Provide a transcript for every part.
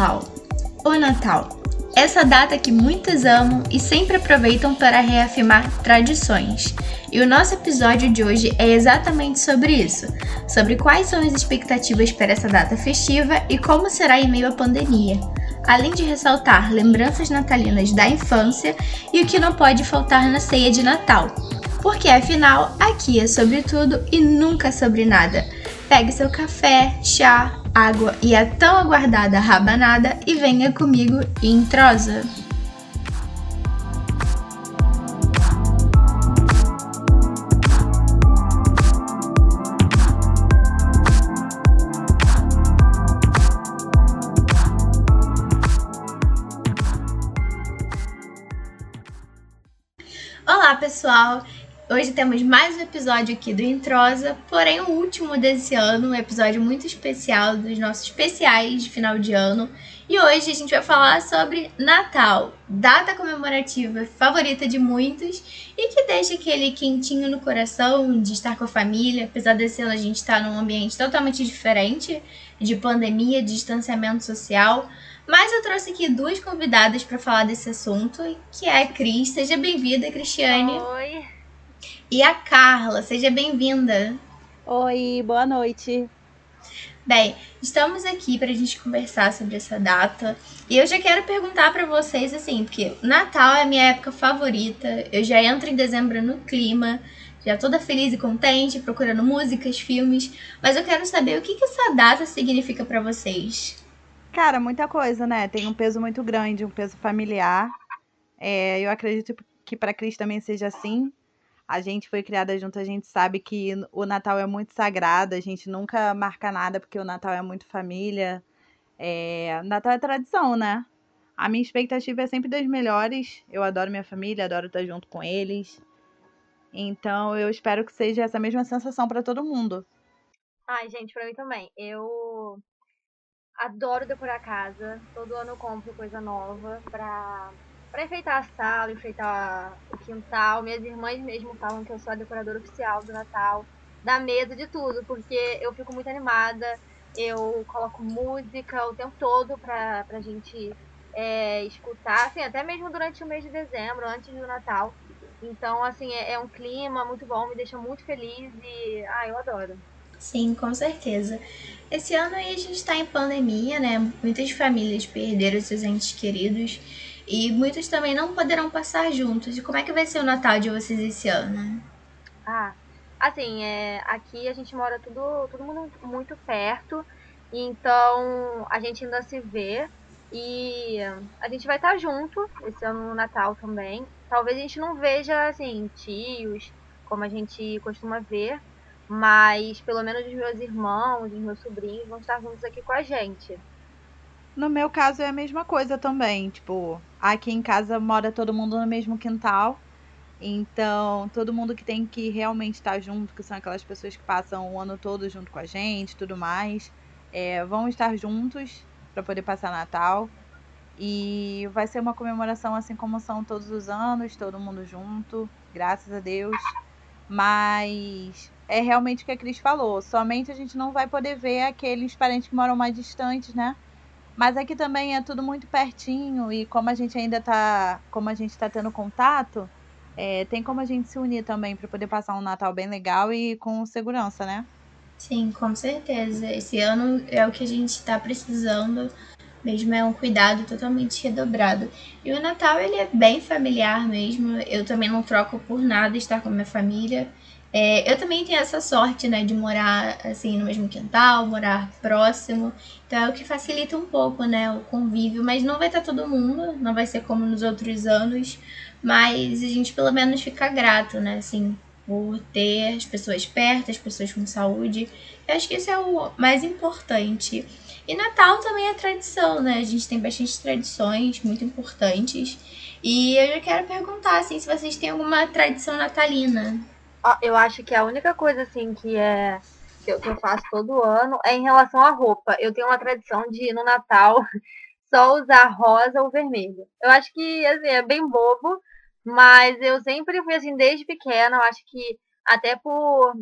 Natal! O Natal! Essa data que muitos amam e sempre aproveitam para reafirmar tradições. E o nosso episódio de hoje é exatamente sobre isso, sobre quais são as expectativas para essa data festiva e como será em meio à pandemia, além de ressaltar lembranças natalinas da infância e o que não pode faltar na ceia de Natal. Porque afinal, aqui é sobre tudo e nunca sobre nada. Pegue seu café, chá, água e a tão aguardada rabanada e venha comigo em trosa. Olá, pessoal! Hoje temos mais um episódio aqui do Introsa, porém o último desse ano, um episódio muito especial dos nossos especiais de final de ano. E hoje a gente vai falar sobre Natal, data comemorativa favorita de muitos e que deixa aquele quentinho no coração de estar com a família, apesar desse ano a gente estar num ambiente totalmente diferente, de pandemia, de distanciamento social. Mas eu trouxe aqui duas convidadas para falar desse assunto, que é a Cris. Seja bem-vinda, Cristiane. Oi e a Carla. Seja bem-vinda. Oi, boa noite. Bem, estamos aqui para a gente conversar sobre essa data. E eu já quero perguntar para vocês assim, porque Natal é a minha época favorita. Eu já entro em dezembro no clima, já toda feliz e contente, procurando músicas, filmes. Mas eu quero saber o que, que essa data significa para vocês. Cara, muita coisa, né? Tem um peso muito grande, um peso familiar. É, eu acredito que para Cris também seja assim a gente foi criada junto, a gente sabe que o Natal é muito sagrado, a gente nunca marca nada porque o Natal é muito família. É... Natal é tradição, né? A minha expectativa é sempre das melhores. Eu adoro minha família, adoro estar junto com eles. Então eu espero que seja essa mesma sensação para todo mundo. Ai, gente, pra mim também. Eu adoro decorar a casa. Todo ano eu compro coisa nova pra para enfeitar a sala, enfeitar o quintal. Minhas irmãs mesmo falam que eu sou a decoradora oficial do Natal. Dá medo de tudo, porque eu fico muito animada. Eu coloco música o tempo todo pra, pra gente é, escutar, assim, até mesmo durante o mês de dezembro, antes do Natal. Então, assim, é, é um clima muito bom, me deixa muito feliz e, ah, eu adoro. Sim, com certeza. Esse ano aí a gente está em pandemia, né? Muitas famílias perderam seus entes queridos. E muitos também não poderão passar juntos. E como é que vai ser o Natal de vocês esse ano? Ah, assim, é, aqui a gente mora tudo, todo mundo muito perto. Então a gente ainda se vê. E a gente vai estar junto esse ano no Natal também. Talvez a gente não veja, assim, tios, como a gente costuma ver. Mas pelo menos os meus irmãos, os meus sobrinhos vão estar juntos aqui com a gente. No meu caso é a mesma coisa também. Tipo, aqui em casa mora todo mundo no mesmo quintal. Então, todo mundo que tem que realmente estar junto, que são aquelas pessoas que passam o ano todo junto com a gente, tudo mais, é, vão estar juntos para poder passar Natal. E vai ser uma comemoração assim como são todos os anos, todo mundo junto, graças a Deus. Mas é realmente o que a Cris falou. Somente a gente não vai poder ver aqueles parentes que moram mais distantes, né? Mas aqui também é tudo muito pertinho e como a gente ainda tá, como a gente tá tendo contato, é, tem como a gente se unir também para poder passar um Natal bem legal e com segurança, né? Sim, com certeza. Esse ano é o que a gente está precisando, mesmo é um cuidado totalmente redobrado. E o Natal ele é bem familiar mesmo. Eu também não troco por nada estar com a minha família. É, eu também tenho essa sorte, né, de morar assim no mesmo quintal, morar próximo. Então é o que facilita um pouco, né, o convívio. Mas não vai estar todo mundo, não vai ser como nos outros anos. Mas a gente pelo menos fica grato, né, assim, por ter as pessoas perto, as pessoas com saúde. Eu acho que isso é o mais importante. E Natal também é tradição, né? A gente tem bastante tradições muito importantes. E eu já quero perguntar, assim, se vocês têm alguma tradição natalina. Eu acho que a única coisa assim que é que eu, que eu faço todo ano é em relação à roupa. Eu tenho uma tradição de no Natal só usar rosa ou vermelho. Eu acho que assim, é bem bobo, mas eu sempre fui assim desde pequena. Eu acho que até por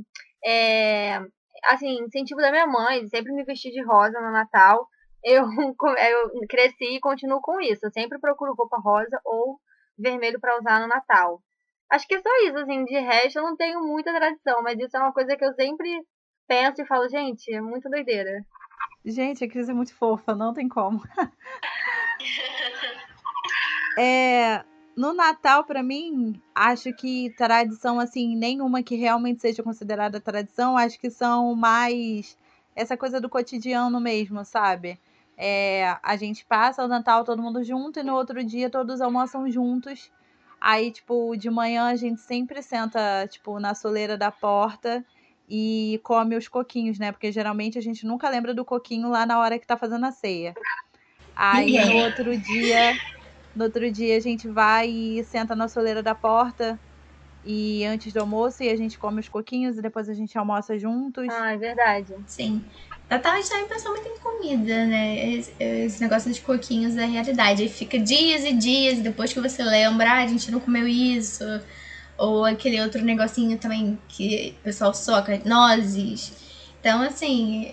é, assim incentivo da minha mãe, sempre me vestir de rosa no Natal. eu, eu cresci e continuo com isso. Eu sempre procuro roupa rosa ou vermelho para usar no Natal. Acho que é só isso, assim, de resto eu não tenho muita tradição, mas isso é uma coisa que eu sempre penso e falo, gente, é muito doideira. Gente, a Cris é muito fofa, não tem como. é, no Natal, para mim, acho que tradição, assim, nenhuma que realmente seja considerada tradição, acho que são mais essa coisa do cotidiano mesmo, sabe? É, a gente passa o Natal todo mundo junto e no outro dia todos almoçam juntos. Aí, tipo, de manhã a gente sempre senta, tipo, na soleira da porta e come os coquinhos, né? Porque geralmente a gente nunca lembra do coquinho lá na hora que tá fazendo a ceia. Aí no outro dia, no outro dia a gente vai e senta na soleira da porta e antes do almoço e a gente come os coquinhos e depois a gente almoça juntos. Ah, é verdade. Sim. Natal a gente também pensa muito em comida, né? Esse, esse, negócio dos coquinhos é realidade. Aí fica dias e dias, depois que você lembra, ah, a gente não comeu isso. Ou aquele outro negocinho também que o pessoal soca, nozes. Então, assim,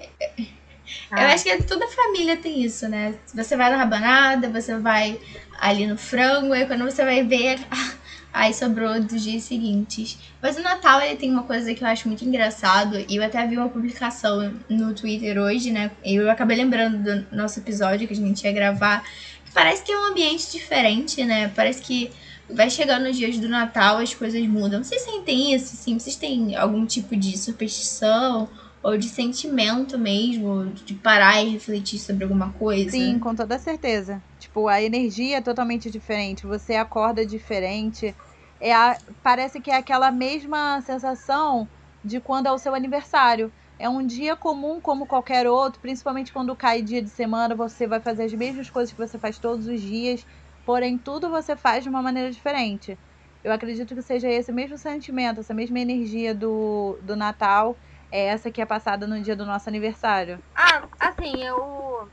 ah. eu acho que toda família tem isso, né? Você vai na rabanada, você vai ali no frango, aí quando você vai ver, aí sobrou dos dias seguintes. Mas o Natal ele tem uma coisa que eu acho muito engraçado, e eu até vi uma publicação no Twitter hoje, né? Eu acabei lembrando do nosso episódio que a gente ia gravar, que parece que é um ambiente diferente, né? Parece que vai chegando nos dias do Natal, as coisas mudam. Vocês sentem isso, assim? Vocês têm algum tipo de superstição ou de sentimento mesmo, de parar e refletir sobre alguma coisa? Sim, com toda certeza. Tipo, a energia é totalmente diferente, você acorda diferente. É a, parece que é aquela mesma sensação de quando é o seu aniversário. É um dia comum como qualquer outro, principalmente quando cai dia de semana, você vai fazer as mesmas coisas que você faz todos os dias porém tudo você faz de uma maneira diferente. Eu acredito que seja esse mesmo sentimento, essa mesma energia do, do Natal, é essa que é passada no dia do nosso aniversário. Ah, assim, eu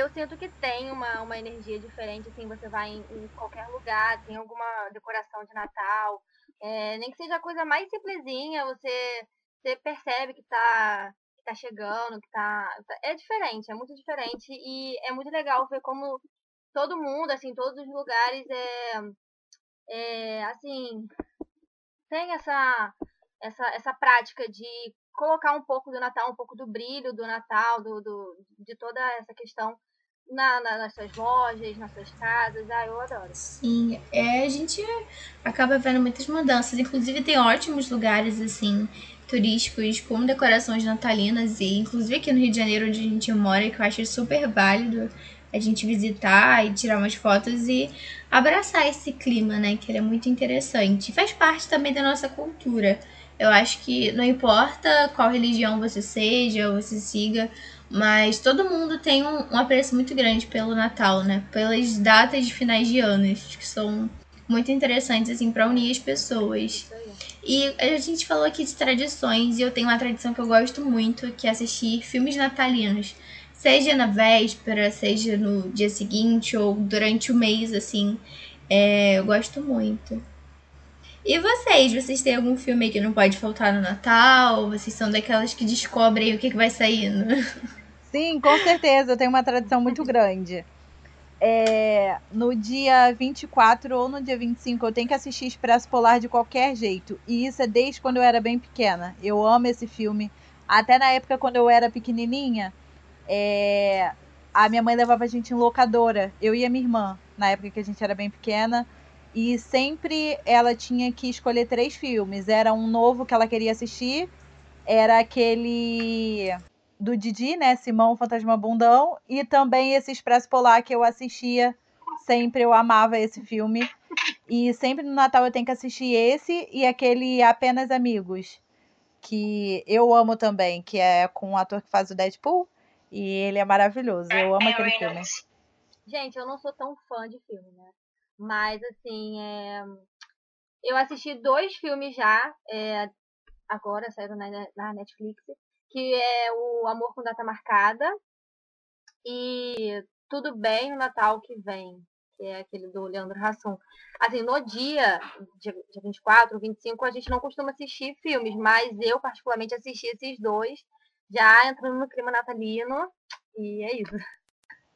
eu sinto que tem uma, uma energia diferente, assim, você vai em, em qualquer lugar, tem alguma decoração de Natal, é, nem que seja a coisa mais simplesinha, você, você percebe que tá, que tá chegando, que tá. É diferente, é muito diferente. E é muito legal ver como todo mundo, assim, todos os lugares é, é assim, tem essa, essa, essa prática de colocar um pouco do Natal, um pouco do brilho do Natal, do, do de toda essa questão na, na, nas suas lojas, nas suas casas. Ah, eu adoro. Sim, é, a gente acaba vendo muitas mudanças. Inclusive, tem ótimos lugares, assim, turísticos com decorações natalinas. E, inclusive, aqui no Rio de Janeiro, onde a gente mora, que eu acho super válido a gente visitar e tirar umas fotos e abraçar esse clima, né? Que ele é muito interessante. Faz parte também da nossa cultura. Eu acho que não importa qual religião você seja ou você siga, mas todo mundo tem um, um apreço muito grande pelo Natal, né? Pelas datas de finais de anos, que são muito interessantes, assim, para unir as pessoas. E a gente falou aqui de tradições, e eu tenho uma tradição que eu gosto muito, que é assistir filmes natalinos seja na véspera, seja no dia seguinte ou durante o mês, assim. É, eu gosto muito. E vocês? Vocês têm algum filme que não pode faltar no Natal? Vocês são daquelas que descobrem o que, que vai saindo? Sim, com certeza. Eu tenho uma tradição muito grande. É, no dia 24 ou no dia 25 eu tenho que assistir Expresso Polar de qualquer jeito. E isso é desde quando eu era bem pequena. Eu amo esse filme. Até na época quando eu era pequenininha, é, a minha mãe levava a gente em locadora, eu e a minha irmã, na época que a gente era bem pequena. E sempre ela tinha que escolher três filmes. Era um novo que ela queria assistir, era aquele do Didi, né? Simão Fantasma Bundão, e também esse Expresso Polar que eu assistia sempre, eu amava esse filme. E sempre no Natal eu tenho que assistir esse e aquele Apenas Amigos, que eu amo também, que é com o ator que faz o Deadpool. E ele é maravilhoso. Eu amo aquele filme. Gente, eu não sou tão fã de filme, né? Mas, assim, é... eu assisti dois filmes já, é... agora saíram na, na Netflix, que é o Amor com Data Marcada e Tudo Bem no Natal que Vem, que é aquele do Leandro Hassum. Assim, no dia, dia, dia 24, 25, a gente não costuma assistir filmes, mas eu particularmente assisti esses dois já entrando no clima natalino. E é isso.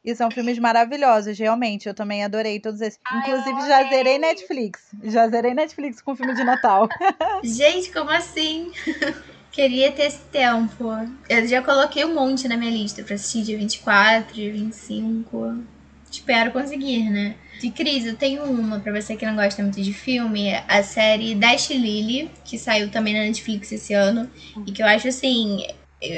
E são filmes maravilhosos, realmente. Eu também adorei todos esses. Ai, Inclusive, já zerei Netflix. Já zerei Netflix com filme de Natal. Gente, como assim? Queria ter esse tempo. Eu já coloquei um monte na minha lista pra assistir dia 24, dia 25. Espero conseguir, né? De Cris, eu tenho uma pra você que não gosta muito de filme. A série Dash Lily, que saiu também na Netflix esse ano. E que eu acho assim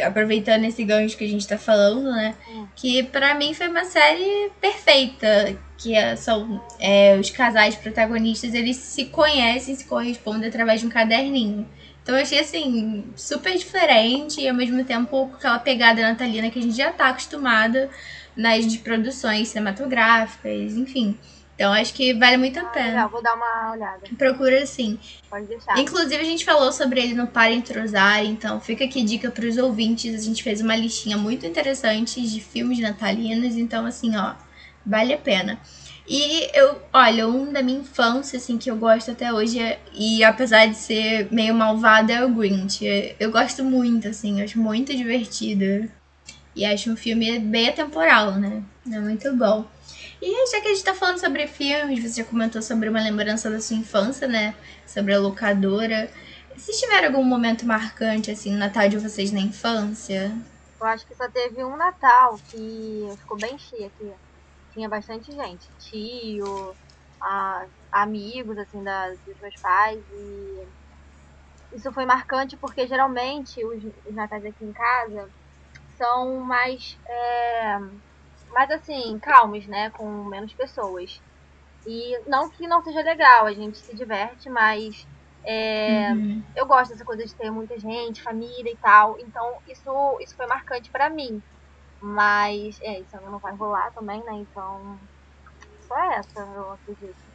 aproveitando esse gancho que a gente tá falando, né? Que para mim foi uma série perfeita. Que é, são é, os casais protagonistas, eles se conhecem, se correspondem através de um caderninho. Então eu achei assim, super diferente e ao mesmo tempo com aquela pegada natalina que a gente já tá acostumada nas de produções cinematográficas, enfim. Então acho que vale muito a ah, pena. Legal, vou dar uma olhada. Procura sim. Pode deixar. Inclusive a gente falou sobre ele no Para Entrosar, então fica aqui dica para os ouvintes. A gente fez uma listinha muito interessante de filmes natalinos, então assim, ó, vale a pena. E eu, olha, um da minha infância, assim, que eu gosto até hoje, é, e apesar de ser meio malvado, é o Grinch. Eu gosto muito, assim, acho muito divertido. E acho um filme bem atemporal, né? É muito bom. E já que a gente tá falando sobre filmes, você já comentou sobre uma lembrança da sua infância, né? Sobre a locadora. Se tiver algum momento marcante, assim, no Natal de vocês na infância? Eu acho que só teve um Natal que ficou bem cheio aqui. Tinha bastante gente. Tio, a, amigos, assim, da, dos meus pais. E isso foi marcante porque geralmente os, os natais aqui em casa são mais. É, mais assim, calmos, né? Com menos pessoas. E não que não seja legal, a gente se diverte, mas é, uhum. eu gosto dessa coisa de ter muita gente, família e tal. Então isso, isso foi marcante para mim. Mas é, isso não vai rolar também, né? Então, só essa, eu acredito.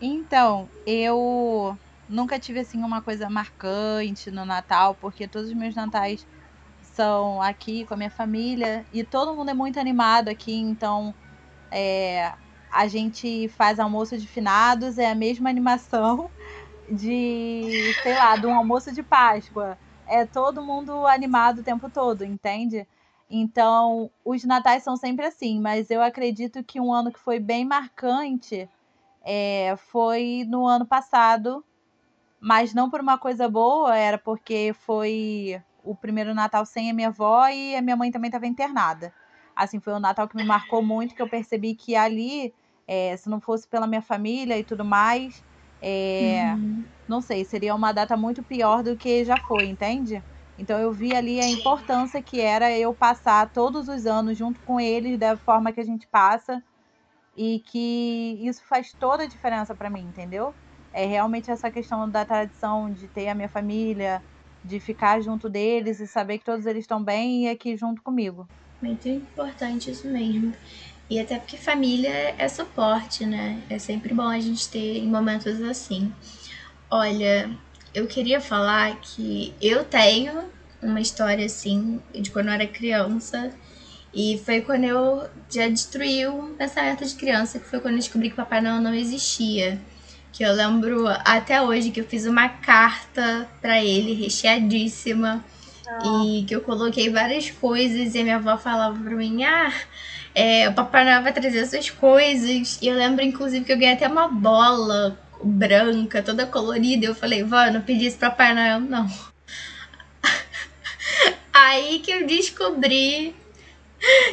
Então, eu nunca tive assim uma coisa marcante no Natal, porque todos os meus natais são aqui com a minha família e todo mundo é muito animado aqui, então é, a gente faz almoço de finados, é a mesma animação de, sei lá, de um almoço de Páscoa. É todo mundo animado o tempo todo, entende? Então, os natais são sempre assim, mas eu acredito que um ano que foi bem marcante é, foi no ano passado, mas não por uma coisa boa, era porque foi o primeiro Natal sem a minha avó e a minha mãe também estava internada. Assim, foi um Natal que me marcou muito, que eu percebi que ali, é, se não fosse pela minha família e tudo mais, é, uhum. não sei, seria uma data muito pior do que já foi, entende? Então eu vi ali a importância que era eu passar todos os anos junto com eles da forma que a gente passa e que isso faz toda a diferença para mim, entendeu? É realmente essa questão da tradição de ter a minha família, de ficar junto deles e saber que todos eles estão bem e aqui junto comigo. Muito importante isso mesmo. E até porque família é suporte, né? É sempre bom a gente ter em momentos assim. Olha, eu queria falar que eu tenho uma história assim de quando eu era criança. E foi quando eu já destruí um pensamento de criança, que foi quando eu descobri que Papai Noel não existia que eu lembro até hoje que eu fiz uma carta para ele recheadíssima ah. e que eu coloquei várias coisas e a minha avó falava para mim: "Ah, é, o Papai Noel vai trazer essas coisas". E eu lembro inclusive que eu ganhei até uma bola branca, toda colorida. E eu falei: "Vó, eu não pedi isso pro Papai Noel não". Aí que eu descobri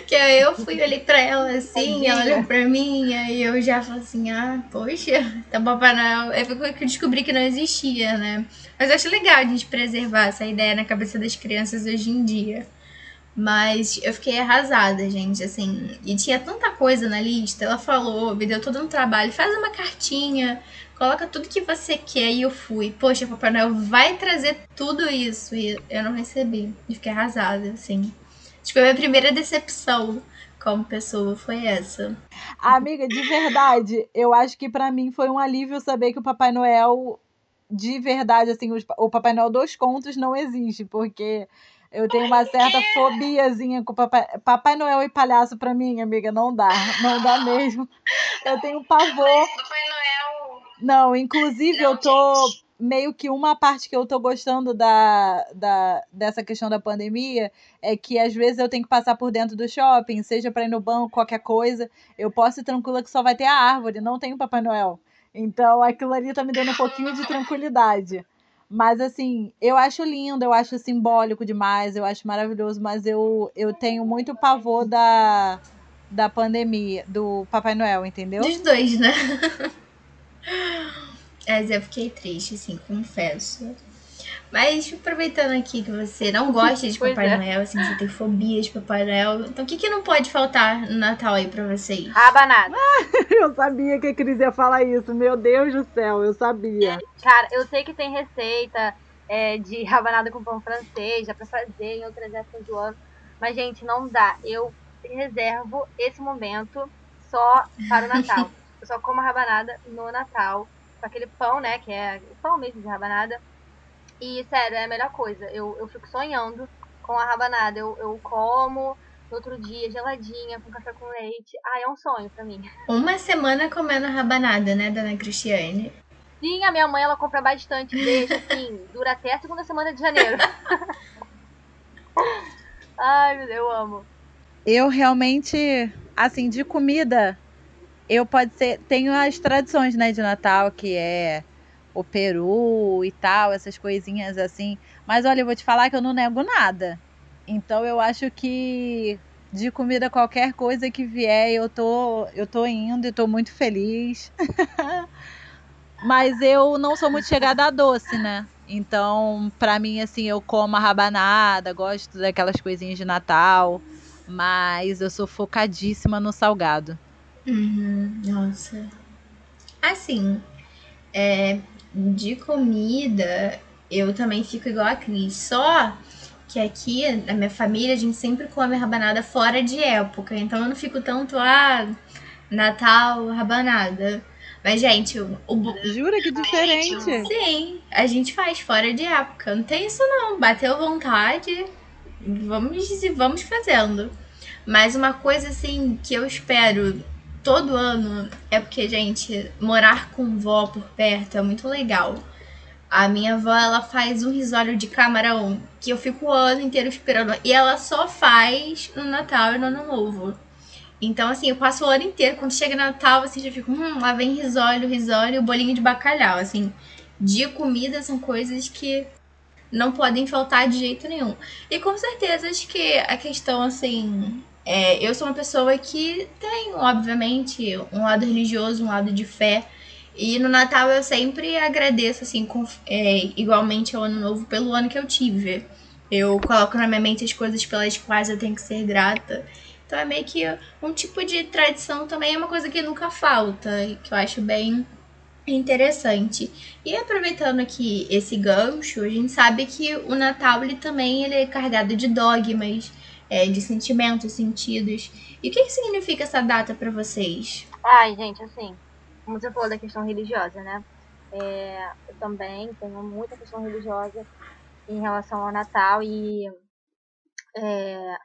que eu fui ali pra ela assim, ela olhou pra mim, aí eu já falei assim, ah, poxa, tá Papai Noel. Aí foi que eu descobri que não existia, né? Mas eu acho legal a gente preservar essa ideia na cabeça das crianças hoje em dia. Mas eu fiquei arrasada, gente, assim. E tinha tanta coisa na lista. Ela falou, me deu todo um trabalho. Faz uma cartinha, coloca tudo que você quer. E eu fui. Poxa, Papai Noel vai trazer tudo isso. E eu não recebi. E fiquei arrasada, assim. Tipo, a minha primeira decepção como pessoa foi essa. Amiga, de verdade, eu acho que para mim foi um alívio saber que o Papai Noel, de verdade, assim, o Papai Noel dos contos não existe, porque eu tenho uma certa fobiazinha com Papai, Papai Noel e palhaço pra mim, amiga, não dá, não dá mesmo. Eu tenho pavor. Papai Noel. Não, inclusive não, eu tô. Gente meio que uma parte que eu tô gostando da, da, dessa questão da pandemia é que às vezes eu tenho que passar por dentro do shopping, seja para ir no banco, qualquer coisa. Eu posso ir tranquila que só vai ter a árvore, não tem o Papai Noel. Então aquilo ali tá me dando um pouquinho de tranquilidade. Mas assim, eu acho lindo, eu acho simbólico demais, eu acho maravilhoso, mas eu, eu tenho muito pavor da, da pandemia, do Papai Noel, entendeu? Dos dois, né? Mas eu fiquei triste, assim, confesso. Mas aproveitando aqui que você não gosta de Papai é. Noel, assim, você tem fobia de Papai Noel, então o que, que não pode faltar no Natal aí pra vocês? Rabanada. eu sabia que a Cris ia falar isso, meu Deus do céu, eu sabia. Cara, eu sei que tem receita é, de rabanada com pão francês, já pra fazer em outras épocas do ano, mas, gente, não dá. Eu reservo esse momento só para o Natal. eu só como rabanada no Natal, com aquele pão, né, que é o pão mesmo de rabanada, e, sério, é a melhor coisa. Eu, eu fico sonhando com a rabanada. Eu, eu como no outro dia, geladinha, com café com leite. Ah, é um sonho pra mim. Uma semana comendo rabanada, né, dona Cristiane? Sim, a minha mãe, ela compra bastante. Deixa, assim, dura até a segunda semana de janeiro. Ai, meu Deus, eu amo. Eu realmente, assim, de comida, eu pode ser. Tenho as tradições, né, de Natal, que é o peru e tal, essas coisinhas assim. Mas olha, eu vou te falar que eu não nego nada. Então eu acho que de comida qualquer coisa que vier, eu tô eu tô indo e tô muito feliz. Mas eu não sou muito chegada a doce, né? Então, para mim assim, eu como a rabanada, gosto daquelas coisinhas de Natal, mas eu sou focadíssima no salgado. Uhum, nossa. Assim, é, de comida, eu também fico igual a Cris. Só que aqui, na minha família, a gente sempre come rabanada fora de época. Então eu não fico tanto, ah, Natal, rabanada. Mas, gente, o. Jura que diferente? Sim, a gente faz fora de época. Não tem isso não. Bateu vontade. Vamos, vamos fazendo. Mas uma coisa assim que eu espero todo ano é porque, gente, morar com vó por perto é muito legal. A minha avó, ela faz um risório de camarão que eu fico o ano inteiro esperando. E ela só faz no Natal e no Ano Novo. Então, assim, eu passo o ano inteiro. Quando chega Natal, assim, já fico, hum, lá vem risório, risório bolinho de bacalhau. Assim, de comida são coisas que não podem faltar de jeito nenhum. E com certeza acho que a questão, assim, é, eu sou uma pessoa que tem, obviamente, um lado religioso, um lado de fé. E no Natal eu sempre agradeço, assim, com, é, igualmente ao Ano Novo, pelo ano que eu tive. Eu coloco na minha mente as coisas pelas quais eu tenho que ser grata. Então é meio que um tipo de tradição também, é uma coisa que nunca falta, que eu acho bem interessante. E aproveitando aqui esse gancho, a gente sabe que o Natal ele também ele é carregado de dogmas é, de sentimentos, sentidos. E o que, que significa essa data para vocês? Ai, gente, assim, como você falou da questão religiosa, né? É, eu também tenho muita questão religiosa em relação ao Natal e é,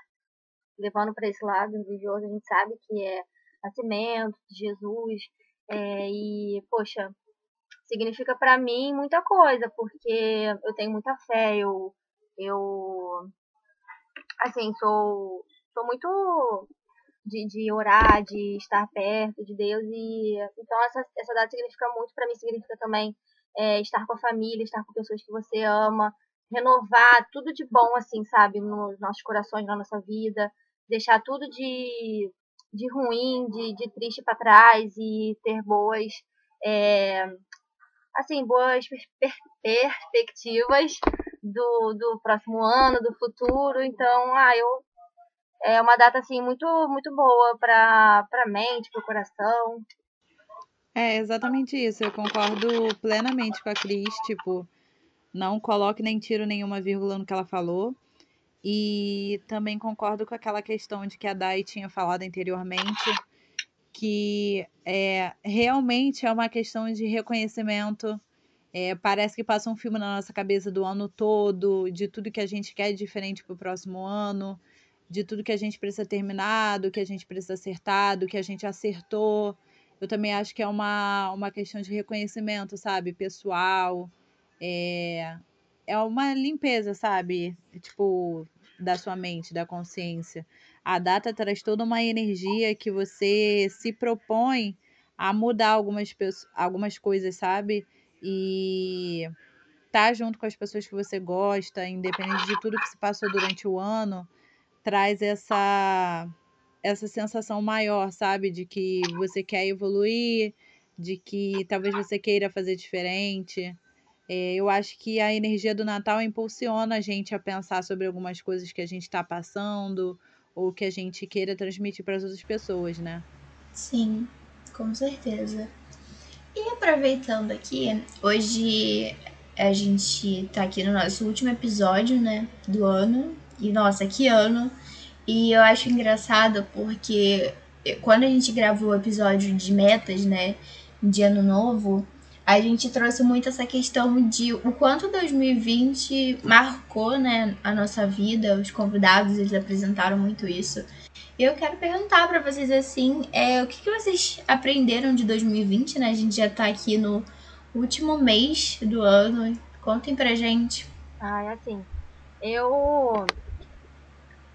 levando para esse lado religioso, a gente sabe que é nascimento de Jesus é, e, poxa, significa para mim muita coisa, porque eu tenho muita fé, eu, eu assim, sou, sou muito de, de orar, de estar perto de Deus e então essa, essa data significa muito para mim, significa também é, estar com a família, estar com pessoas que você ama, renovar tudo de bom, assim, sabe, nos nossos corações, na nossa vida, deixar tudo de, de ruim, de, de triste para trás e ter boas, é, assim, boas perspectivas do, do próximo ano, do futuro. Então, ah, eu é uma data assim muito muito boa para para mente, para o coração. É exatamente isso. Eu concordo plenamente com a Cris, tipo, não coloque nem tiro nenhuma vírgula no que ela falou. E também concordo com aquela questão de que a Dai tinha falado anteriormente, que é, realmente é uma questão de reconhecimento é, parece que passa um filme na nossa cabeça do ano todo, de tudo que a gente quer diferente para o próximo ano, de tudo que a gente precisa terminar, do que a gente precisa acertar, do que a gente acertou. Eu também acho que é uma, uma questão de reconhecimento, sabe? Pessoal. É, é uma limpeza, sabe? Tipo, da sua mente, da consciência. A data traz toda uma energia que você se propõe a mudar algumas, algumas coisas, sabe? E estar tá junto com as pessoas que você gosta, independente de tudo que se passou durante o ano, traz essa essa sensação maior, sabe, de que você quer evoluir, de que talvez você queira fazer diferente. É, eu acho que a energia do Natal impulsiona a gente a pensar sobre algumas coisas que a gente está passando ou que a gente queira transmitir para as outras pessoas, né? Sim, com certeza. E aproveitando aqui, hoje a gente tá aqui no nosso último episódio, né, do ano. E nossa, que ano! E eu acho engraçado porque quando a gente gravou o episódio de metas, né, de ano novo, a gente trouxe muito essa questão de o quanto 2020 marcou, né, a nossa vida. Os convidados, eles apresentaram muito isso. Eu quero perguntar para vocês, assim, é, o que, que vocês aprenderam de 2020, né? A gente já tá aqui no último mês do ano. Contem pra gente. Ah, é assim, eu...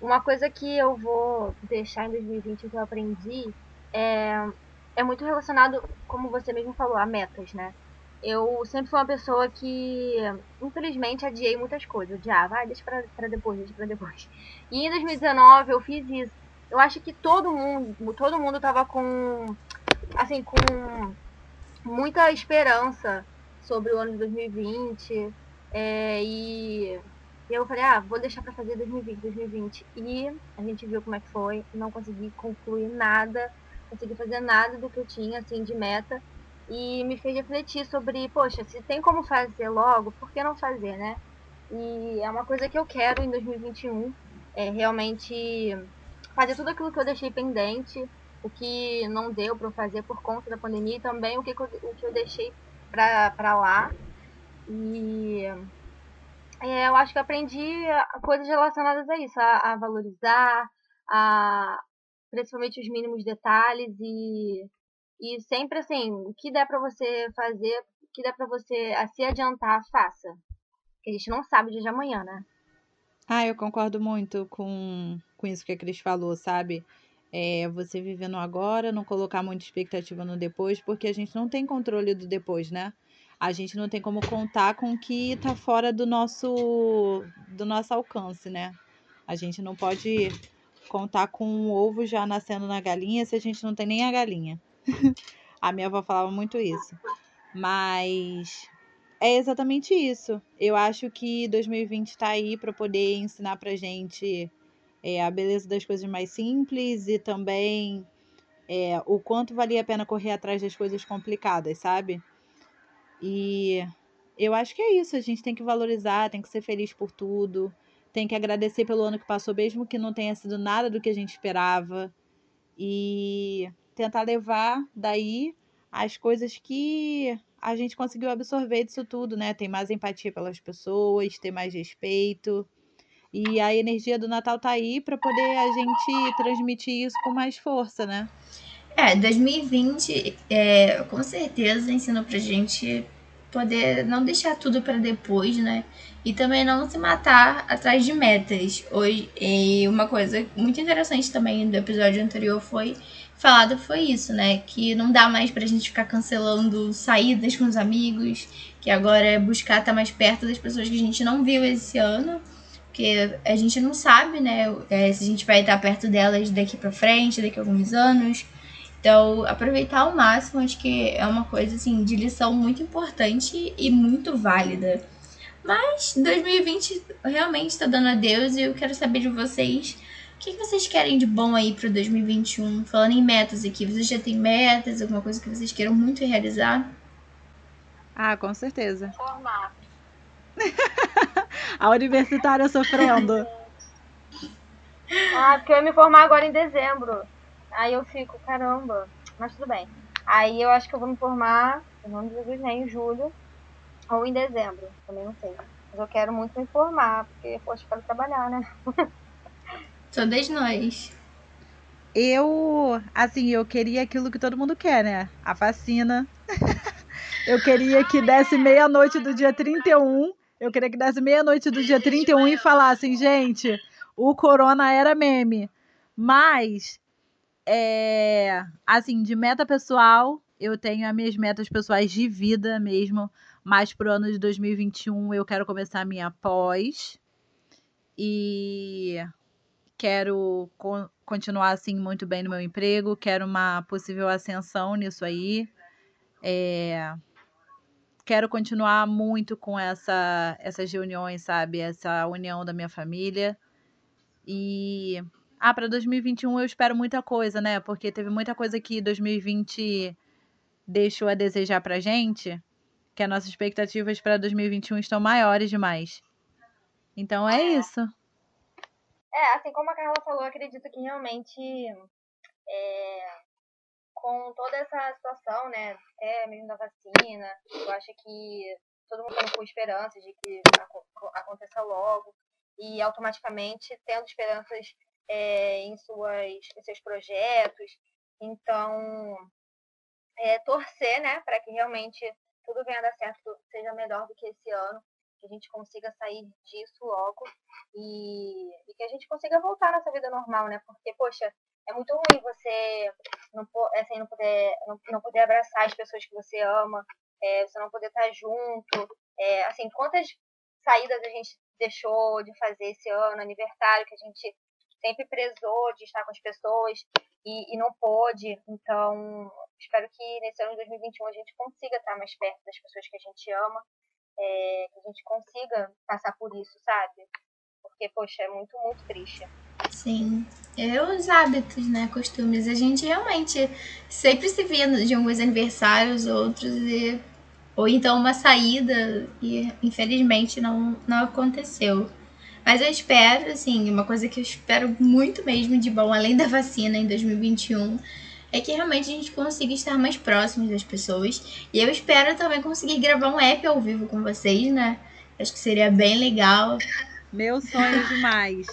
Uma coisa que eu vou deixar em 2020 que eu aprendi é é muito relacionado, como você mesmo falou, a metas, né? Eu sempre fui uma pessoa que, infelizmente, adiei muitas coisas. Odiava, ah, deixa pra, pra depois, deixa pra depois. E em 2019 eu fiz isso. Eu acho que todo mundo, todo mundo tava com, assim, com muita esperança sobre o ano de 2020. É, e eu falei, ah, vou deixar pra fazer 2020, 2020. E a gente viu como é que foi. Não consegui concluir nada consegui fazer nada do que eu tinha, assim, de meta. E me fez refletir sobre, poxa, se tem como fazer logo, por que não fazer, né? E é uma coisa que eu quero em 2021, é realmente fazer tudo aquilo que eu deixei pendente, o que não deu para fazer por conta da pandemia e também o que, o que eu deixei para lá. E é, eu acho que aprendi coisas relacionadas a isso, a, a valorizar, a, principalmente os mínimos detalhes e, e sempre assim, o que der para você fazer, o que der para você se adiantar, faça. Porque a gente não sabe o dia de amanhã, né? Ah, eu concordo muito com, com isso que a Cris falou, sabe? É, você vivendo agora, não colocar muita expectativa no depois, porque a gente não tem controle do depois, né? A gente não tem como contar com o que tá fora do nosso do nosso alcance, né? A gente não pode contar com um ovo já nascendo na galinha se a gente não tem nem a galinha. a minha avó falava muito isso. Mas é exatamente isso. Eu acho que 2020 está aí para poder ensinar pra gente é, a beleza das coisas mais simples e também é, o quanto valia a pena correr atrás das coisas complicadas, sabe? E eu acho que é isso. A gente tem que valorizar, tem que ser feliz por tudo tem que agradecer pelo ano que passou, mesmo que não tenha sido nada do que a gente esperava. E tentar levar daí as coisas que a gente conseguiu absorver disso tudo, né? Ter mais empatia pelas pessoas, ter mais respeito. E a energia do Natal tá aí para poder a gente transmitir isso com mais força, né? É, 2020 é, com certeza ensinou pra gente poder não deixar tudo para depois, né? E também não se matar atrás de metas. Hoje, e uma coisa muito interessante também do episódio anterior foi falado foi isso, né? Que não dá mais pra gente ficar cancelando saídas com os amigos, que agora é buscar estar mais perto das pessoas que a gente não viu esse ano, porque a gente não sabe, né? É, se a gente vai estar perto delas daqui para frente, daqui a alguns anos. Então, aproveitar ao máximo, acho que é uma coisa assim de lição muito importante e muito válida. Mas 2020 realmente está dando adeus e eu quero saber de vocês o que, vocês querem de bom aí para 2021? Falando em metas aqui, vocês já têm metas, alguma coisa que vocês queiram muito realizar? Ah, com certeza. Formar. A universitária sofrendo. Ah, porque eu ia me formar agora em dezembro. Aí eu fico, caramba, mas tudo bem. Aí eu acho que eu vou me formar, em nome de Jesus, né, em julho ou em dezembro, também não sei. Mas eu quero muito me formar, porque, poxa, quero trabalhar, né? Todas nós. Eu, assim, eu queria aquilo que todo mundo quer, né? A vacina. Eu queria que desse meia-noite do dia 31. Eu queria que desse meia-noite do dia 31 e falassem, gente, o corona era meme. Mas, é, assim, de meta pessoal, eu tenho as minhas metas pessoais de vida mesmo. Mas pro ano de 2021 eu quero começar a minha pós. E quero co continuar assim muito bem no meu emprego. Quero uma possível ascensão nisso aí. É, quero continuar muito com essa, essas reuniões, sabe? Essa união da minha família. E ah, para 2021 eu espero muita coisa, né? Porque teve muita coisa que 2020 deixou a desejar pra gente, que as nossas expectativas para 2021 estão maiores demais. Então é isso. É, assim como a Carla falou, acredito que realmente é, com toda essa situação, né, até mesmo da vacina, eu acho que todo mundo está com esperança de que aconteça logo e automaticamente tendo esperanças é, em, suas, em seus projetos. Então, é, torcer, né, para que realmente tudo venha dar certo, seja melhor do que esse ano, que a gente consiga sair disso logo e, e que a gente consiga voltar à nossa vida normal, né? Porque, poxa, é muito ruim você não, assim, não, poder, não, não poder abraçar as pessoas que você ama, é, você não poder estar junto. É, assim, quantas saídas a gente deixou de fazer esse ano, aniversário, que a gente sempre prezou de estar com as pessoas e, e não pôde. Então, espero que nesse ano de 2021 a gente consiga estar mais perto das pessoas que a gente ama, é, que a gente consiga passar por isso, sabe? Porque, poxa, é muito, muito triste. Sim. É os hábitos, né? Costumes. A gente realmente sempre se via de alguns aniversários, outros, e... ou então uma saída, e infelizmente não, não aconteceu. Mas eu espero, assim, uma coisa que eu espero muito mesmo de bom, além da vacina em 2021, é que realmente a gente consiga estar mais próximos das pessoas. E eu espero também conseguir gravar um app ao vivo com vocês, né? Acho que seria bem legal. Meu sonho demais.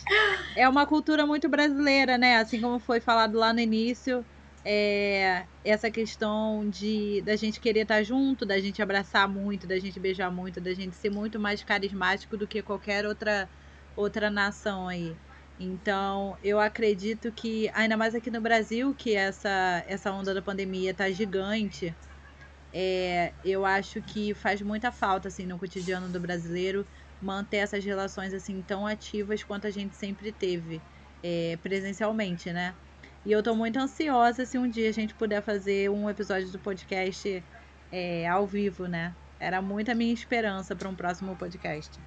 É uma cultura muito brasileira, né? Assim como foi falado lá no início, é essa questão de da gente querer estar junto, da gente abraçar muito, da gente beijar muito, da gente ser muito mais carismático do que qualquer outra outra nação aí. Então, eu acredito que ainda mais aqui no Brasil, que essa essa onda da pandemia tá gigante, é, eu acho que faz muita falta assim no cotidiano do brasileiro manter essas relações assim tão ativas quanto a gente sempre teve é, presencialmente, né? E eu tô muito ansiosa se um dia a gente puder fazer um episódio do podcast é, ao vivo, né? Era muito a minha esperança para um próximo podcast.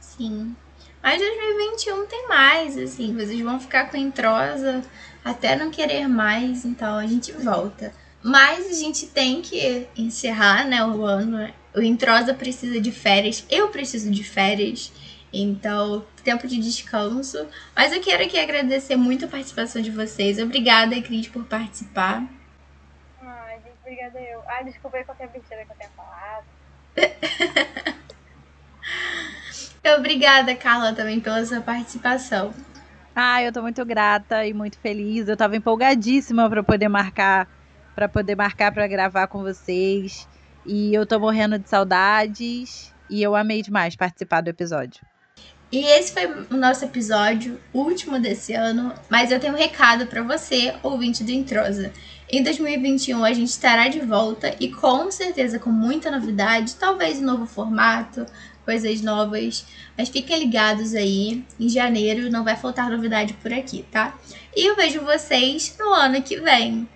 Sim. Mas 2021 tem mais, assim, vocês vão ficar com entrosa até não querer mais, então a gente volta. Mas a gente tem que encerrar, né, o ano o Introsa precisa de férias, eu preciso de férias, então tempo de descanso. Mas eu quero aqui agradecer muito a participação de vocês. Obrigada, Cris, por participar. Ai, gente, obrigada eu. Ai, desculpa aí qualquer besteira que eu tenha falado. Obrigada, Carla, também pela sua participação. Ah, eu tô muito grata e muito feliz. Eu tava empolgadíssima para poder marcar, para poder marcar para gravar com vocês. E eu tô morrendo de saudades. E eu amei demais participar do episódio. E esse foi o nosso episódio, último desse ano. Mas eu tenho um recado para você, ouvinte do Introsa. Em 2021 a gente estará de volta e com certeza com muita novidade, talvez um novo formato, coisas novas. Mas fiquem ligados aí, em janeiro não vai faltar novidade por aqui, tá? E eu vejo vocês no ano que vem.